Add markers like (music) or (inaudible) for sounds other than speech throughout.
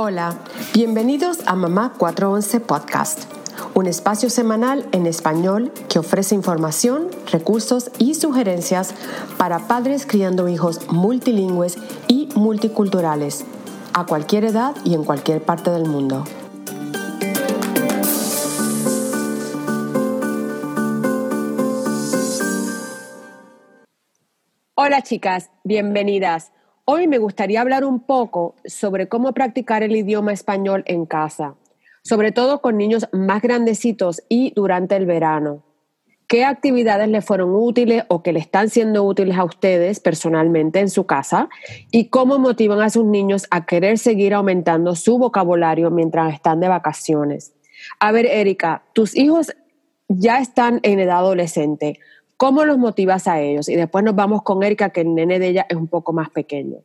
Hola, bienvenidos a Mamá 411 Podcast, un espacio semanal en español que ofrece información, recursos y sugerencias para padres criando hijos multilingües y multiculturales, a cualquier edad y en cualquier parte del mundo. Hola chicas, bienvenidas. Hoy me gustaría hablar un poco sobre cómo practicar el idioma español en casa, sobre todo con niños más grandecitos y durante el verano. ¿Qué actividades les fueron útiles o que le están siendo útiles a ustedes personalmente en su casa? ¿Y cómo motivan a sus niños a querer seguir aumentando su vocabulario mientras están de vacaciones? A ver, Erika, tus hijos ya están en edad adolescente. ¿Cómo los motivas a ellos? Y después nos vamos con Erika, que el nene de ella es un poco más pequeño.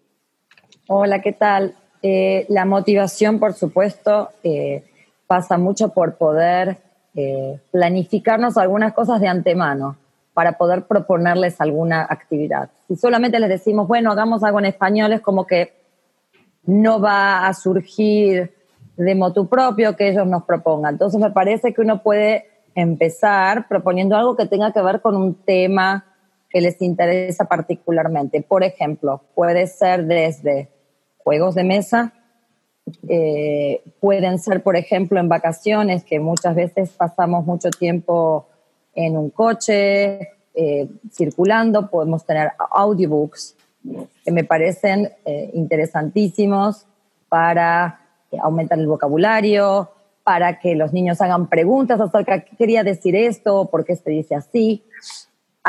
Hola, ¿qué tal? Eh, la motivación, por supuesto, eh, pasa mucho por poder eh, planificarnos algunas cosas de antemano para poder proponerles alguna actividad. Si solamente les decimos, bueno, hagamos algo en español, es como que no va a surgir de motu propio que ellos nos propongan. Entonces me parece que uno puede empezar proponiendo algo que tenga que ver con un tema que les interesa particularmente. Por ejemplo, puede ser desde juegos de mesa, eh, pueden ser, por ejemplo, en vacaciones, que muchas veces pasamos mucho tiempo en un coche, eh, circulando, podemos tener audiobooks que me parecen eh, interesantísimos para aumentar el vocabulario, para que los niños hagan preguntas acerca qué quería decir esto, por qué se dice así.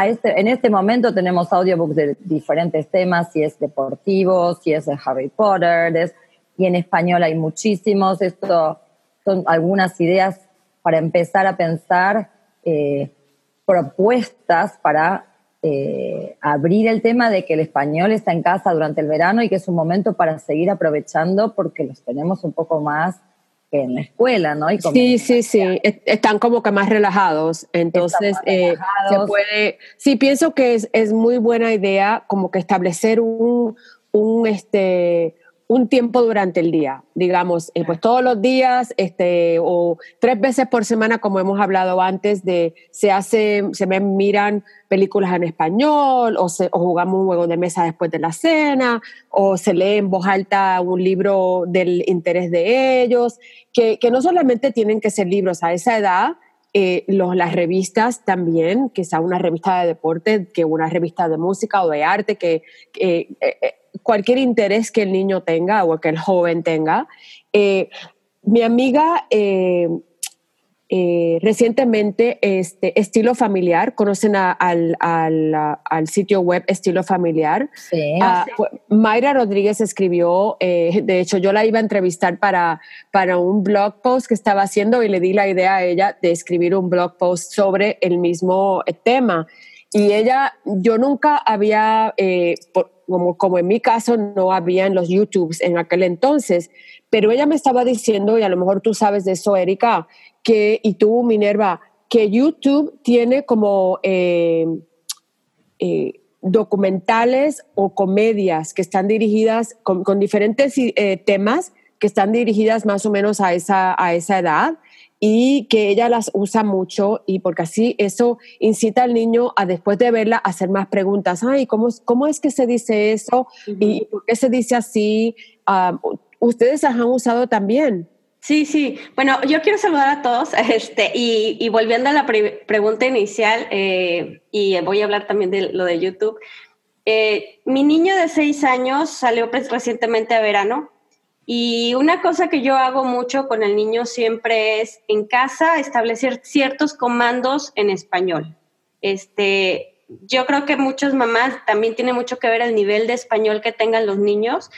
Este, en este momento tenemos audiobooks de diferentes temas, si es deportivo, si es de Harry Potter, y en español hay muchísimos. Esto son algunas ideas para empezar a pensar eh, propuestas para eh, abrir el tema de que el español está en casa durante el verano y que es un momento para seguir aprovechando porque los tenemos un poco más en la escuela, ¿no? sí, sí, sí, están como que más relajados, entonces eh, se puede, sí, pienso que es, es, muy buena idea como que establecer un, un este, un tiempo durante el día, digamos, eh, pues todos los días, este, o tres veces por semana, como hemos hablado antes, de se hace, se me miran películas en español, o, se, jugamos un juego de mesa después de la cena, o se lee en voz alta un libro del interés de ellos, que, que no solamente tienen que ser libros a esa edad, eh, los, las revistas también, que sea una revista de deporte, que una revista de música o de arte, que eh, cualquier interés que el niño tenga o que el joven tenga. Eh, mi amiga eh, eh, recientemente, este, Estilo Familiar, conocen al, sitio web Estilo Familiar. Sí, ah, Mayra Rodríguez escribió, de hecho yo la iba a entrevistar para, para un blog post que estaba haciendo y le di la idea a ella de escribir un blog post sobre el mismo tema. Y ella, yo nunca había, como, como en mi caso no había en los YouTubes en aquel entonces, pero ella me estaba diciendo, y a lo mejor tú sabes de eso, Erika, que, y tú, Minerva, que YouTube tiene como eh, eh, documentales o comedias que están dirigidas con, diferentes eh, temas que están dirigidas más o menos a esa, a esa edad y que ella las usa mucho y porque así eso incita al niño a después de verla a hacer más preguntas. Ay, ¿cómo, cómo es que se dice eso? ¿Y por qué se dice así? Ah, ¿Ustedes las han usado también? Sí, sí. Bueno, yo quiero saludar a todos (laughs) este, y, volviendo a la pregunta inicial, eh, y voy a hablar también de lo de YouTube. Eh, mi niño de seis años salió recientemente a verano y una cosa que yo hago mucho con el niño siempre es en casa establecer ciertos comandos en español. Este, yo creo que muchas mamás también tiene mucho que ver el nivel de español que tengan los niños,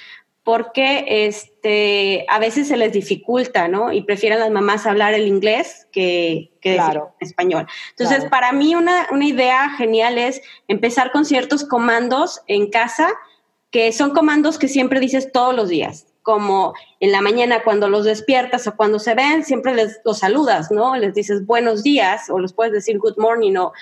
porque este, a veces se les dificulta, ¿no? Y prefieren las mamás hablar el inglés que, que español. Entonces, para mí una, una idea genial es empezar con ciertos comandos en casa, que son comandos que siempre dices todos los días como en la mañana cuando los despiertas o cuando se ven, siempre les los saludas, ¿no? Les dices buenos días o les puedes decir good morning o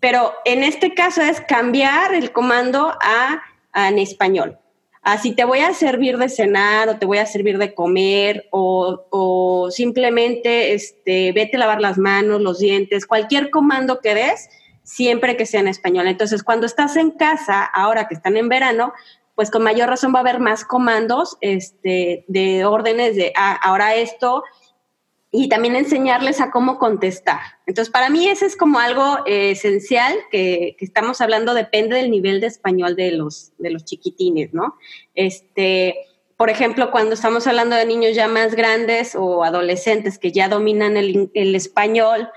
pero en este caso es cambiar el comando a, a en español así te voy a servir de cenar o te voy a servir de comer o, simplemente este, vete a lavar las manos, los dientes, cualquier comando que des, siempre que sea en español. Entonces, cuando estás en casa, ahora que están en verano, pues con mayor razón va a haber más comandos este, de órdenes de ah, ahora esto y también enseñarles a cómo contestar. Entonces, para mí ese es como algo eh, esencial que, estamos hablando, depende del nivel de español de los, de los chiquitines, ¿no? Este, por ejemplo, cuando estamos hablando de niños ya más grandes o adolescentes que ya dominan el, el español,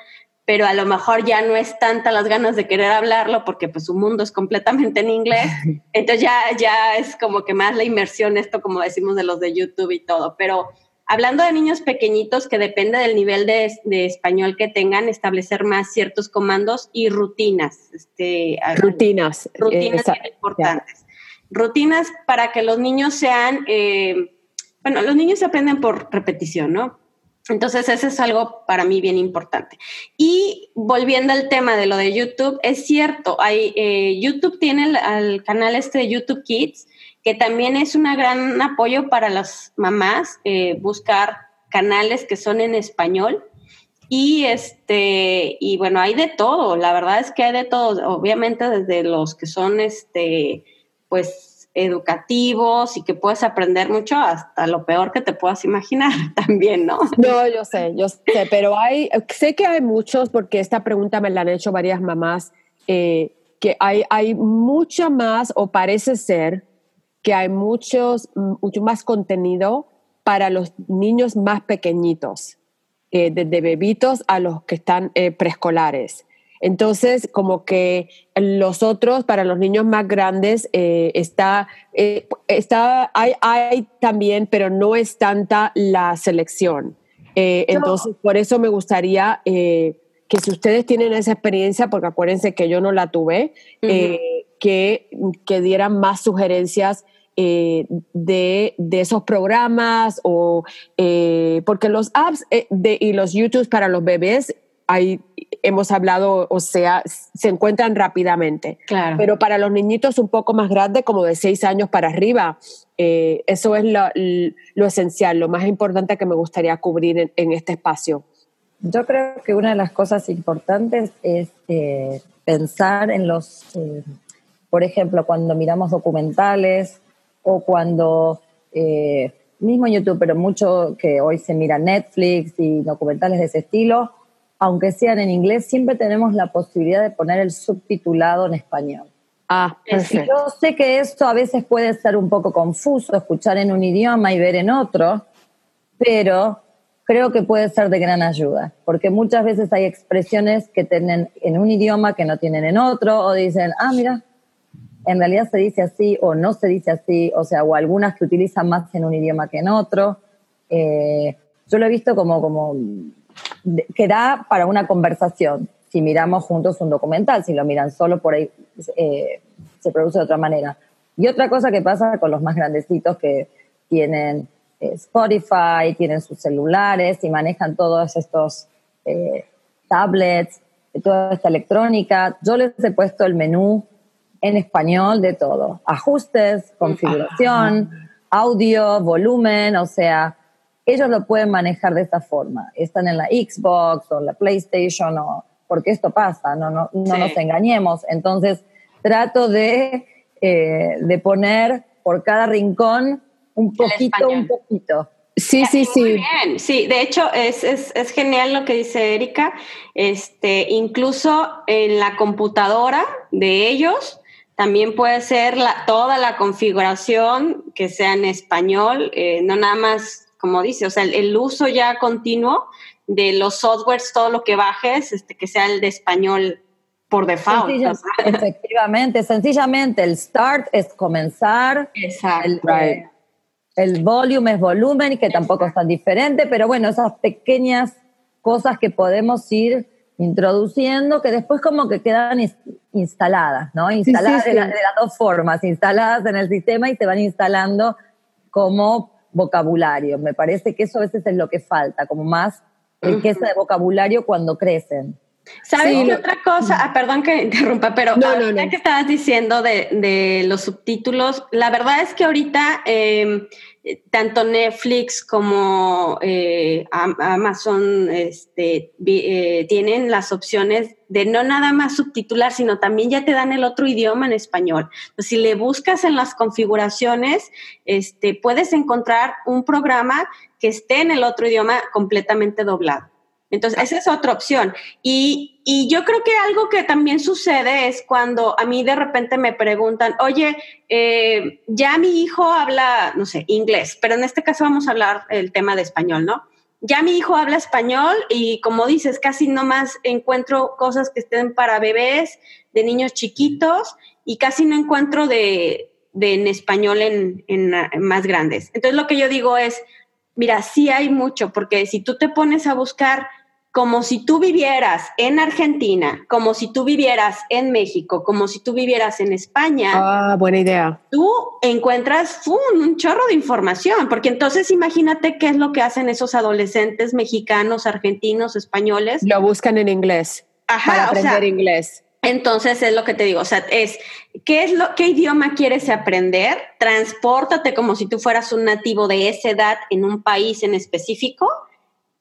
pero a lo mejor ya no es tanta las ganas de querer hablarlo porque pues su mundo es completamente en inglés, (laughs) entonces ya, ya es como que más la inmersión, esto como decimos de los de YouTube y todo, pero Hablando de niños pequeñitos, que depende del nivel de, español que tengan, establecer más ciertos comandos y rutinas. Este, rutinas. Rutinas importantes. Rutinas para que los niños sean, eh, bueno, los niños aprenden por repetición, ¿no? Entonces, eso es algo para mí bien importante. Y volviendo al tema de lo de YouTube, es cierto, hay, eh, YouTube tiene el, canal este de YouTube Kids, que también es un gran apoyo para las mamás, eh, buscar canales que son en español. Y este, y bueno, hay de todo, la verdad es que hay de todo, obviamente desde los que son este, pues educativos y que puedes aprender mucho hasta lo peor que te puedas imaginar (laughs) también, ¿no? No, yo sé, yo sé, pero hay, sé que hay muchos, porque esta pregunta me la han hecho varias mamás, eh, que hay, hay mucha más, o parece ser, que hay muchos, mucho más contenido para los niños más pequeñitos, eh, desde bebitos a los que están eh, preescolares. Entonces, como que los otros, para los niños más grandes, eh, está, está hay, hay, también, pero no es tanta la selección. entonces, por eso me gustaría que si ustedes tienen esa experiencia, porque acuérdense que yo no la tuve, que, que dieran más sugerencias eh, de, esos programas o eh, porque los apps eh, de, y los YouTube para los bebés hay, hemos hablado, o sea, se encuentran rápidamente. Claro. Pero para los niñitos un poco más grandes, como de seis años para arriba, eso es lo, esencial, lo más importante que me gustaría cubrir en, este espacio. Yo creo que una de las cosas importantes es pensar en los, por ejemplo, cuando miramos documentales o cuando, eh, mismo YouTube, pero mucho que hoy se mira Netflix y documentales de ese estilo, aunque sean en inglés, siempre tenemos la posibilidad de poner el subtitulado en español. Ah, perfecto. Yo sé que esto a veces puede ser un poco confuso, escuchar en un idioma y ver en otro, pero creo que puede ser de gran ayuda, porque muchas veces hay expresiones que tienen en un idioma que no tienen en otro, o dicen, ah, mira, en realidad se dice así o no se dice así, o sea, o algunas que utilizan más en un idioma que en otro. Eh, yo lo he visto como, como que da para una conversación. Si miramos juntos un documental, si lo miran solo por ahí, eh, se produce de otra manera. Y otra cosa que pasa con los más grandecitos que tienen eh, Spotify, tienen sus celulares y manejan todos estos tablets, toda esta electrónica. Yo les he puesto el menú en español de todo. Ajustes, configuración, audio, volumen, o sea, ellos lo pueden manejar de esta forma. Están en la Xbox o en la PlayStation, o, porque esto pasa, no, no, no nos engañemos. Entonces, trato de, eh, de poner por cada rincón un poquito, un poquito. Sí, sí, sí. bien. Sí, de hecho es, es, es, genial lo que dice Erika. Este, incluso en la computadora de ellos también puede ser la, toda la configuración que sea en español, eh, no nada más, como dice, o sea, el, uso ya continuo de los softwares, todo lo que bajes, este, que sea el de español por default. efectivamente, sencillamente el start es comenzar. Exacto. El, el volumen es volumen, que tampoco es tan diferente, pero bueno, esas pequeñas cosas que podemos ir introduciendo que después como que quedan instaladas, ¿no? Instaladas De, las dos formas, instaladas en el sistema y se van instalando como vocabulario. Me parece que eso a veces es lo que falta, como más riqueza de vocabulario cuando crecen. ¿Sabes qué otra cosa? Ah, perdón que (laughs) interrumpa, pero no, que estabas diciendo de, los subtítulos, la verdad es que ahorita em, tanto Netflix como eh, Amazon este, eh, tienen las opciones de no nada más subtitular, sino también ya te dan el otro idioma en español. Si le buscas en las configuraciones, este, puedes encontrar un programa que esté en el otro idioma completamente doblado. Entonces, esa es otra opción. Y, yo creo que algo que también sucede es cuando a mí de repente me preguntan, oye, eh, ya mi hijo habla, no sé, inglés, pero en este caso vamos a hablar el tema de español, ¿no? Ya mi hijo habla español y como dices, casi no más encuentro cosas que estén para bebés, de niños chiquitos y casi no encuentro de, en español en, en más grandes. Entonces lo que yo digo es, mira, sí hay mucho, porque si tú te pones a buscar como si tú vivieras en Argentina, como si tú vivieras en México, como si tú vivieras en España. Ah, buena idea. Tú encuentras un chorro de información, porque entonces imagínate qué es lo que hacen esos adolescentes mexicanos, argentinos, españoles. Lo buscan en inglés. Ajá, para aprender inglés. Entonces es lo que te digo, o sea, es ¿qué es lo qué idioma quieres aprender? Transpórtate como si tú fueras un nativo de esa edad en un país en específico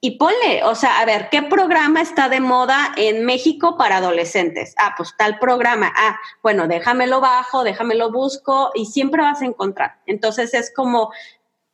y ponle, o sea, a ver, ¿qué programa está de moda en México para adolescentes? Ah, pues tal programa. Ah, bueno, déjamelo bajo, déjamelo busco y siempre vas a encontrar. Entonces es como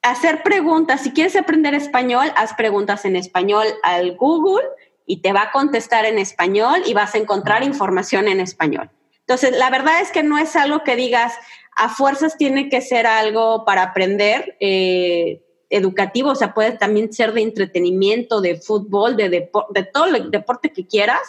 hacer preguntas. Si quieres aprender español, haz preguntas en español al Google y te va a contestar en español y vas a encontrar información en español. Entonces, la verdad es que no es algo que digas, a fuerzas tiene que ser algo para aprender. Eh, educativo, o sea, puede también ser de entretenimiento, de fútbol, de, de todo el deporte que quieras.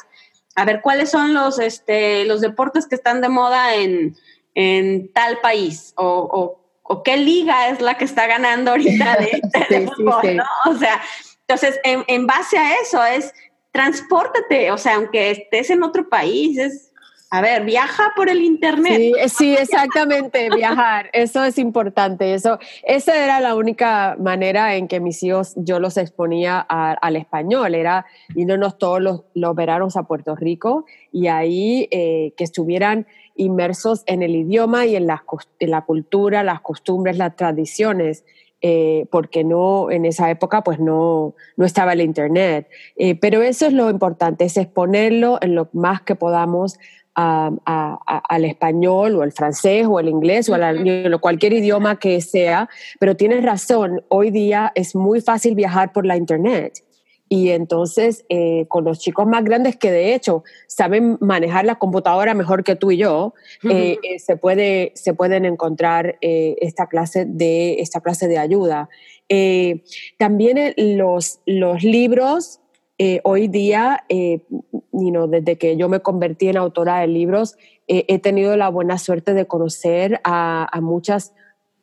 A ver, ¿cuáles son los, este, los deportes que están de moda en, en tal país? O, o, qué liga es la que está ganando ahorita de, (laughs) fútbol, ¿no? O sea, entonces, en, en base a eso es transpórtate, o sea, aunque estés en otro país, es a ver, viaja por el internet. Sí, sí, exactamente, (laughs) viajar. Eso es importante. Eso, esa era la única manera en que mis hijos yo los exponía al español. Era yéndonos todos los, los, veranos a Puerto Rico y ahí eh, que estuvieran inmersos en el idioma y en la, en la cultura, las costumbres, las tradiciones. Eh, porque no en esa época pues no, no estaba el internet. Eh, pero eso es lo importante, es exponerlo en lo más que podamos al español o al francés o al inglés o a cualquier idioma que sea, pero tienes razón, hoy día es muy fácil viajar por la internet. Y entonces, eh, con los chicos más grandes que de hecho saben manejar la computadora mejor que tú y yo, eh, eh, se, puede, se pueden encontrar esta, clase de, esta clase de ayuda. también los, los libros eh, hoy día, eh, desde que yo me convertí en autora de libros, eh, he tenido la buena suerte de conocer a, muchas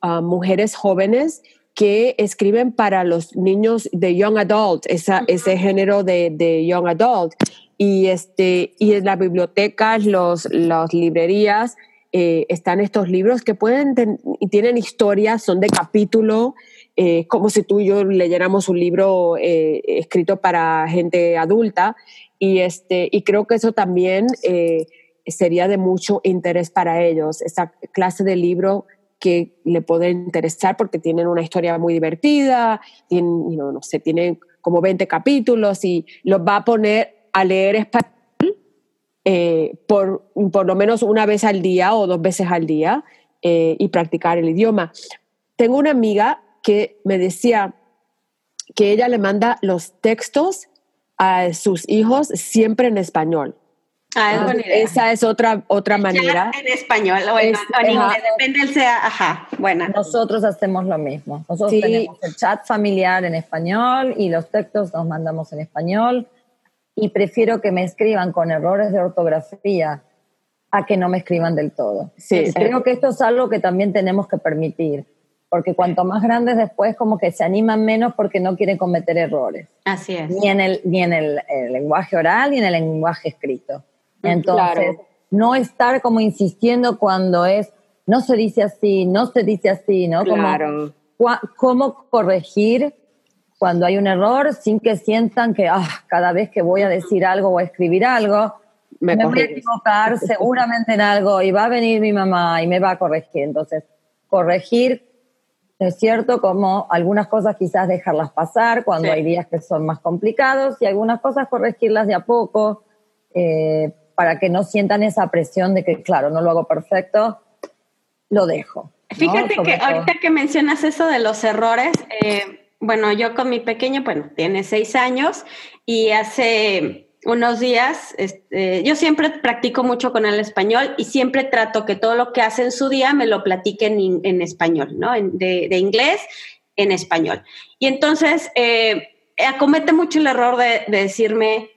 mujeres jóvenes que escriben para los niños de Young Adult, ese género de, Young Adult. Y, este, y en las bibliotecas, los, las librerías, están estos libros que pueden y tienen historias, son de capítulo, eh, como si tú y yo leyéramos un libro eh, escrito para gente adulta y, este, y creo que eso también eh, sería de mucho interés para ellos, esa clase de libro que le puede interesar porque tienen una historia muy divertida, tienen, no sé, tienen como 20 capítulos y los va a poner a leer español por, por lo menos una vez al día o dos veces al día y practicar el idioma. Tengo una amiga que me decía que ella le manda los textos a sus hijos siempre en español. Ah, Esa es otra, otra manera. en español o en, inglés, depende del sea, ajá, bueno. Nosotros hacemos lo mismo. Nosotros tenemos el chat familiar en español y los textos nos mandamos en español y prefiero que me escriban con errores de ortografía a que no me escriban del todo. Sí, Creo que esto es algo que también tenemos que permitir, porque cuanto más grandes después como que se animan menos porque no quieren cometer errores. Así es. Ni en el, ni en el, lenguaje oral ni en el lenguaje escrito. Entonces, no estar como insistiendo cuando es, no se dice así, no se dice así, ¿no? Claro. cómo corregir cuando hay un error sin que sientan que ah, cada vez que voy a decir algo o a escribir algo, me, voy a equivocar seguramente en algo y va a venir mi mamá y me va a corregir. Entonces, corregir es cierto como algunas cosas quizás dejarlas pasar cuando hay días que son más complicados y algunas cosas corregirlas de a poco eh, para que no sientan esa presión de que, claro, no lo hago perfecto, lo dejo. Fíjate que ahorita que mencionas eso de los errores, eh, bueno, yo con mi pequeño, bueno, tiene seis años y hace unos días, este, yo siempre practico mucho con el español y siempre trato que todo lo que hace en su día me lo platique en, español, ¿no? de, inglés en español. Y entonces eh, acomete mucho el error de, de, decirme,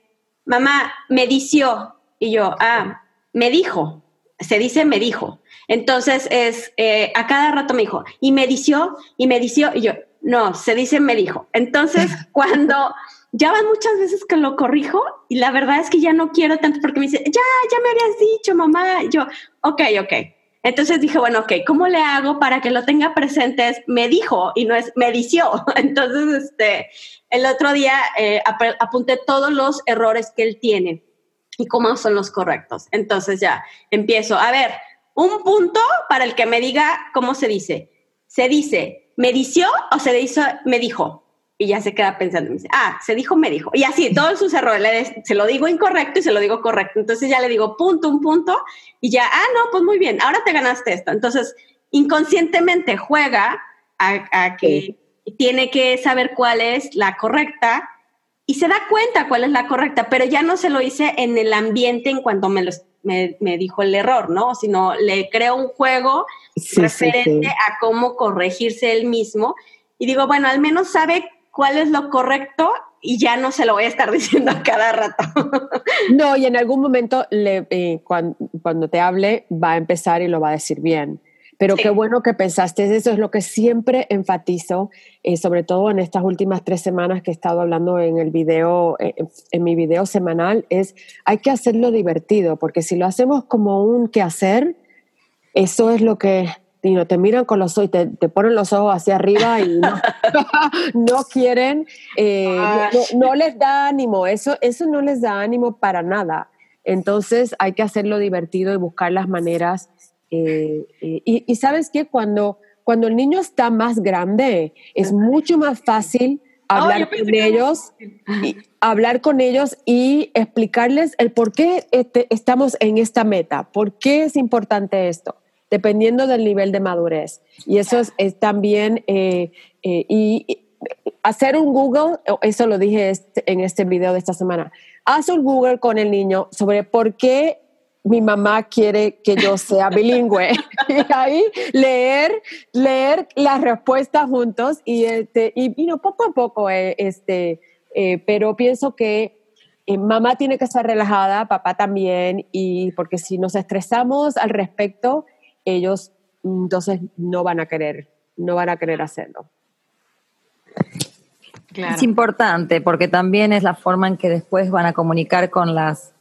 mamá, me dició. Y yo, ah, me dijo. Se dice me dijo. Entonces es, eh, a cada rato me dijo, y me dició, y me dició. Y yo, no, se dice me dijo. Entonces, (laughs) cuando ya van muchas veces que lo corrijo y la verdad es que ya no quiero tanto porque me dice, ya, ya me habías dicho, mamá. yo, ok, ok. Entonces dije, bueno, ok, ¿cómo le hago para que lo tenga presente? Es me dijo y no es me dició. (laughs) Entonces, este, el otro día eh, apunté todos los errores que él tiene y cómo son los correctos. Entonces ya empiezo. A ver, un punto para el que me diga cómo se dice. Se dice ¿me dició o se hizo, me dijo? Y ya se queda pensando, me dice, ah, se dijo, me dijo. Y así, todos sus errores, se lo digo incorrecto y se lo digo correcto. Entonces ya le digo punto, un punto, y ya, ah, no, pues muy bien, ahora te ganaste esto. Entonces, inconscientemente juega a, que tiene que saber cuál es la correcta y se da cuenta cuál es la correcta, pero ya no se lo hice en el ambiente en cuanto me, me, dijo el error, ¿no? Sino le creo un juego referente a cómo corregirse él mismo. Y digo, bueno, al menos sabe cuál es lo correcto y ya no se lo voy a estar (laughs) diciendo a cada rato. no, y en algún momento le, eh, cuando, te hable va a empezar y lo va a decir bien. Pero qué bueno que pensaste, eso es lo que siempre enfatizo, eh, sobre todo en estas últimas tres semanas que he estado hablando en el video, eh, en mi video semanal, es hay que hacerlo divertido, porque si lo hacemos como un quehacer, eso es lo que te miran con los ojos, te, te ponen los ojos hacia arriba y no, (laughs) (laughs) no quieren, eh, no, les da ánimo, eso, eso no les da ánimo para nada. Entonces hay que hacerlo divertido y buscar las maneras. Eh, eh, y, sabes que cuando, cuando el niño está más grande, es mucho más fácil hablar con ellos, y, hablar con ellos y explicarles el por qué este, estamos en esta meta, por qué es importante esto dependiendo del nivel de madurez. Y eso es, también, eh, eh, y, hacer un Google, eso lo dije este, en este video de esta semana, haz un Google con el niño sobre por qué mi mamá quiere que yo sea bilingüe. (laughs) y ahí leer, leer las respuestas juntos y, este, y, poco a poco, eh, este, pero pienso que mamá tiene que estar relajada, papá también, y porque si nos estresamos al respecto, ellos entonces no van a querer, no van a querer hacerlo. Es importante porque también es la forma en que después van a comunicar con las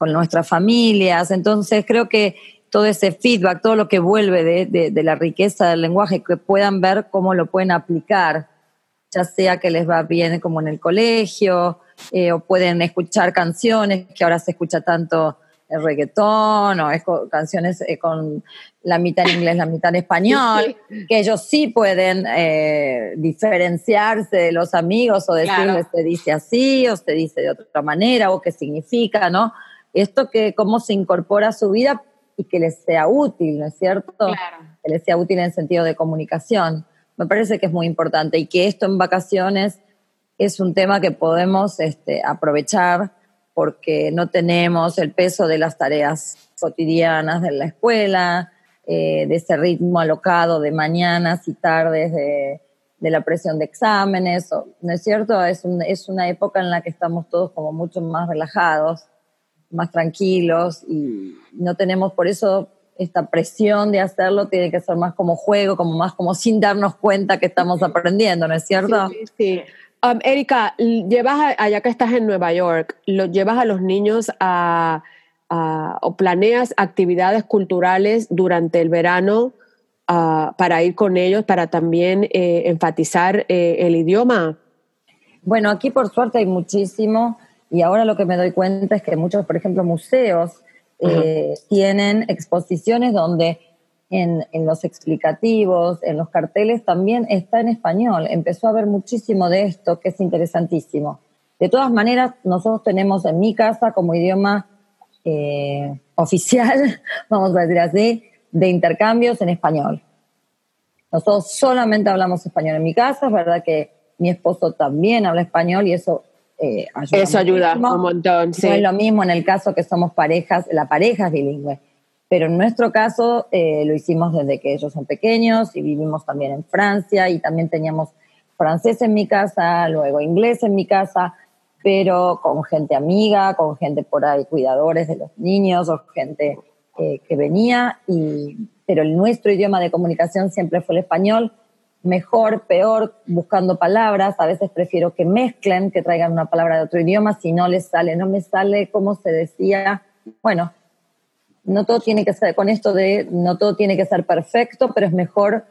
con nuestras familias. Entonces creo que todo ese feedback, todo lo que vuelve de, la riqueza del lenguaje, que puedan ver cómo lo pueden aplicar, ya sea que les va bien como en el colegio, eh, o pueden escuchar canciones, que ahora se escucha tanto el reggaetón o es canciones eh, con la mitad en inglés, la mitad en español, que ellos sí pueden eh, diferenciarse de los amigos o decirles se dice así o se dice de otra manera o qué significa, ¿no? Esto que cómo se incorpora a su vida y que les sea útil, ¿no es cierto? Que les sea útil en el sentido de comunicación. Me parece que es muy importante y que esto en vacaciones es un tema que podemos este, aprovechar porque no tenemos el peso de las tareas cotidianas de la escuela, eh, de ese ritmo alocado de mañanas y tardes de, la presión de exámenes, ¿no es cierto? Es, es una época en la que estamos todos como mucho más relajados, más tranquilos y no tenemos por eso esta presión de hacerlo, tiene que ser más como juego, como más como sin darnos cuenta que estamos aprendiendo, ¿no es cierto? Sí, sí. Um, Erika, llevas, allá que estás en Nueva York, ¿lo llevas a los niños a, o planeas actividades culturales durante el verano para ir con ellos, para también eh, enfatizar eh, el idioma? Bueno, aquí por suerte hay muchísimo y ahora lo que me doy cuenta es que muchos, por ejemplo, museos eh, tienen exposiciones donde en, los explicativos, en los carteles, también está en español. Empezó a haber muchísimo de esto, que es interesantísimo. De todas maneras, nosotros tenemos en mi casa como idioma eh, oficial, (laughs) vamos a decir así, de intercambios en español. Nosotros solamente hablamos español en mi casa, es verdad que mi esposo también habla español y eso eh, ayuda. Eso ayuda un montón, sí. No es lo mismo en el caso que somos parejas, la pareja es bilingüe. Pero en nuestro caso eh, lo hicimos desde que ellos son pequeños y vivimos también en Francia y también teníamos francés en mi casa, luego inglés en mi casa, pero con gente amiga, con gente por ahí, cuidadores de los niños o gente eh, que venía, y, pero nuestro idioma de comunicación siempre fue el español, mejor, peor, buscando palabras, a veces prefiero que mezclen, que traigan una palabra de otro idioma, si no les sale, no me sale como se decía, bueno, no todo tiene que ser, con esto de no todo tiene que ser perfecto, pero es mejor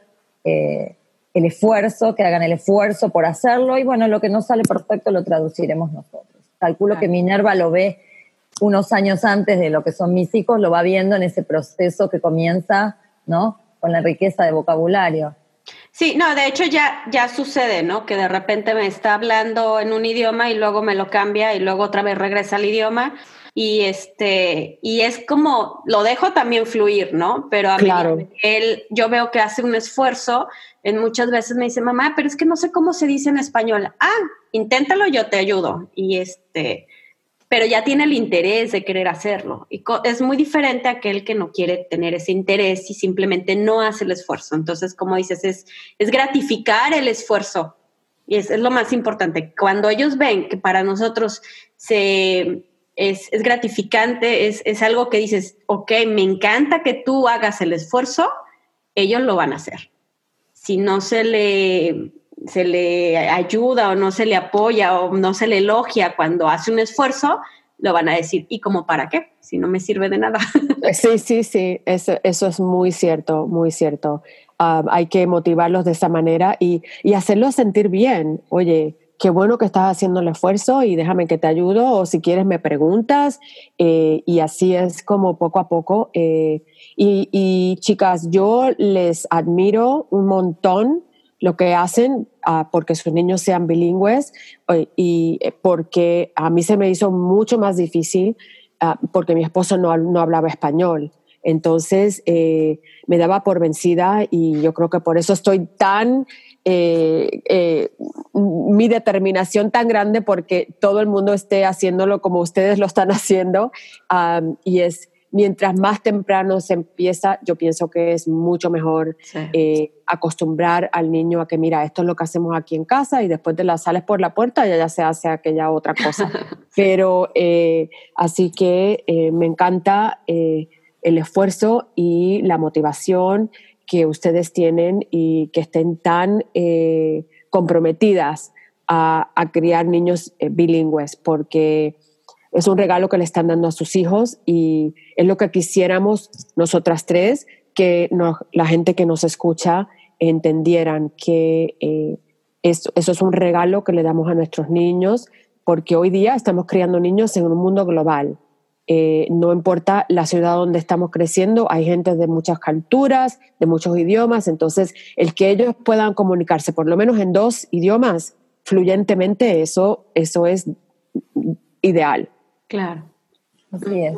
eh, el esfuerzo, que hagan el esfuerzo por hacerlo y bueno, lo que no sale perfecto lo traduciremos nosotros. Calculo que Minerva lo ve unos años antes de lo que son mis hijos, lo va viendo en ese proceso que comienza, ¿no? Con la riqueza de vocabulario. Sí, no, de hecho ya, ya sucede, ¿no? Que de repente me está hablando en un idioma y luego me lo cambia y luego otra vez regresa al idioma y este y es como lo dejo también fluir, ¿no? Pero a mí él yo veo que hace un esfuerzo, en muchas veces me dice, "Mamá, pero es que no sé cómo se dice en español." Ah, inténtalo, yo te ayudo. Y este pero ya tiene el interés de querer hacerlo. Y es muy diferente a aquel que no quiere tener ese interés y simplemente no hace el esfuerzo. Entonces, como dices, es, es gratificar el esfuerzo. Y es, es lo más importante. Cuando ellos ven que para nosotros se es, gratificante, es, es, algo que dices, ok, me encanta que tú hagas el esfuerzo, ellos lo van a hacer. Si no se le, se le ayuda o no se le apoya o no se le elogia cuando hace un esfuerzo, lo van a decir, ¿y como para qué? Si no me sirve de nada. (laughs) Sí, sí, sí, eso, eso es muy cierto, muy cierto. Ah, hay que motivarlos de esa manera y, y hacerlos sentir bien. Oye, qué bueno que estás haciendo el esfuerzo y déjame que te ayudo o si quieres me preguntas eh, y así es como poco a poco. Eh, y, chicas, yo les admiro un montón lo que hacen uh, porque sus niños sean bilingües y eh, porque a mí se me hizo mucho más difícil uh, porque mi esposo no, no hablaba español. Entonces me daba por vencida y yo creo que por eso estoy tan eh, eh, mi determinación tan grande porque todo el mundo esté haciéndolo como ustedes lo están (laughs) haciendo y es mientras más temprano se empieza, yo pienso que es mucho mejor eh, acostumbrar al niño a que, mira, esto es lo que hacemos aquí en casa y después de las sales por la puerta ya, ya se hace aquella otra cosa. (laughs) Pero así que me encanta el esfuerzo y la motivación que ustedes tienen y que estén tan eh, comprometidas a, criar niños eh, bilingües, porque es un regalo que le están dando a sus hijos y es lo que quisiéramos nosotras tres, que la gente que nos escucha entendieran que eh, eso, eso es un regalo que le damos a nuestros niños, porque hoy día estamos criando niños en un mundo global eh, no importa la ciudad donde estamos creciendo, hay gente de muchas culturas, de muchos idiomas, entonces el que ellos puedan comunicarse por lo menos en dos idiomas fluyentemente, eso, eso es ideal. Claro. Así es.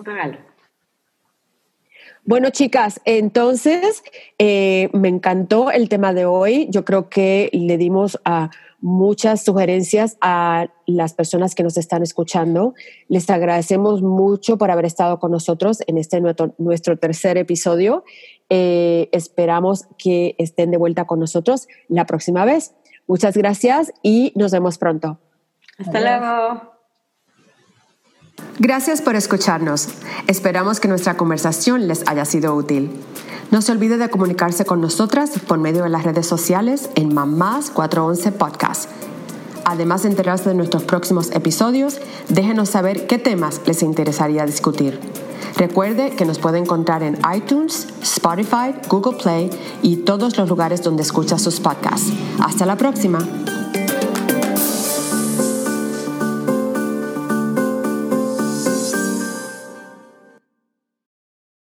Bueno, chicas, entonces eh, me encantó el tema de hoy. Yo creo que le dimos a muchas sugerencias a las personas que nos están escuchando. Les agradecemos mucho por haber estado con nosotros en este nuestro, tercer episodio. Eh, esperamos que estén de vuelta con nosotros la próxima vez. Muchas gracias y nos vemos pronto. Hasta luego. Gracias por escucharnos. Esperamos que nuestra conversación les haya sido útil. No se olvide de comunicarse con nosotras por medio de las redes sociales en Mamás 411 Podcast. Además de enterarse de nuestros próximos episodios, déjenos saber qué temas les interesaría discutir. Recuerde que nos puede encontrar en iTunes, Spotify, Google Play y todos los lugares donde escucha sus podcasts. Hasta la próxima.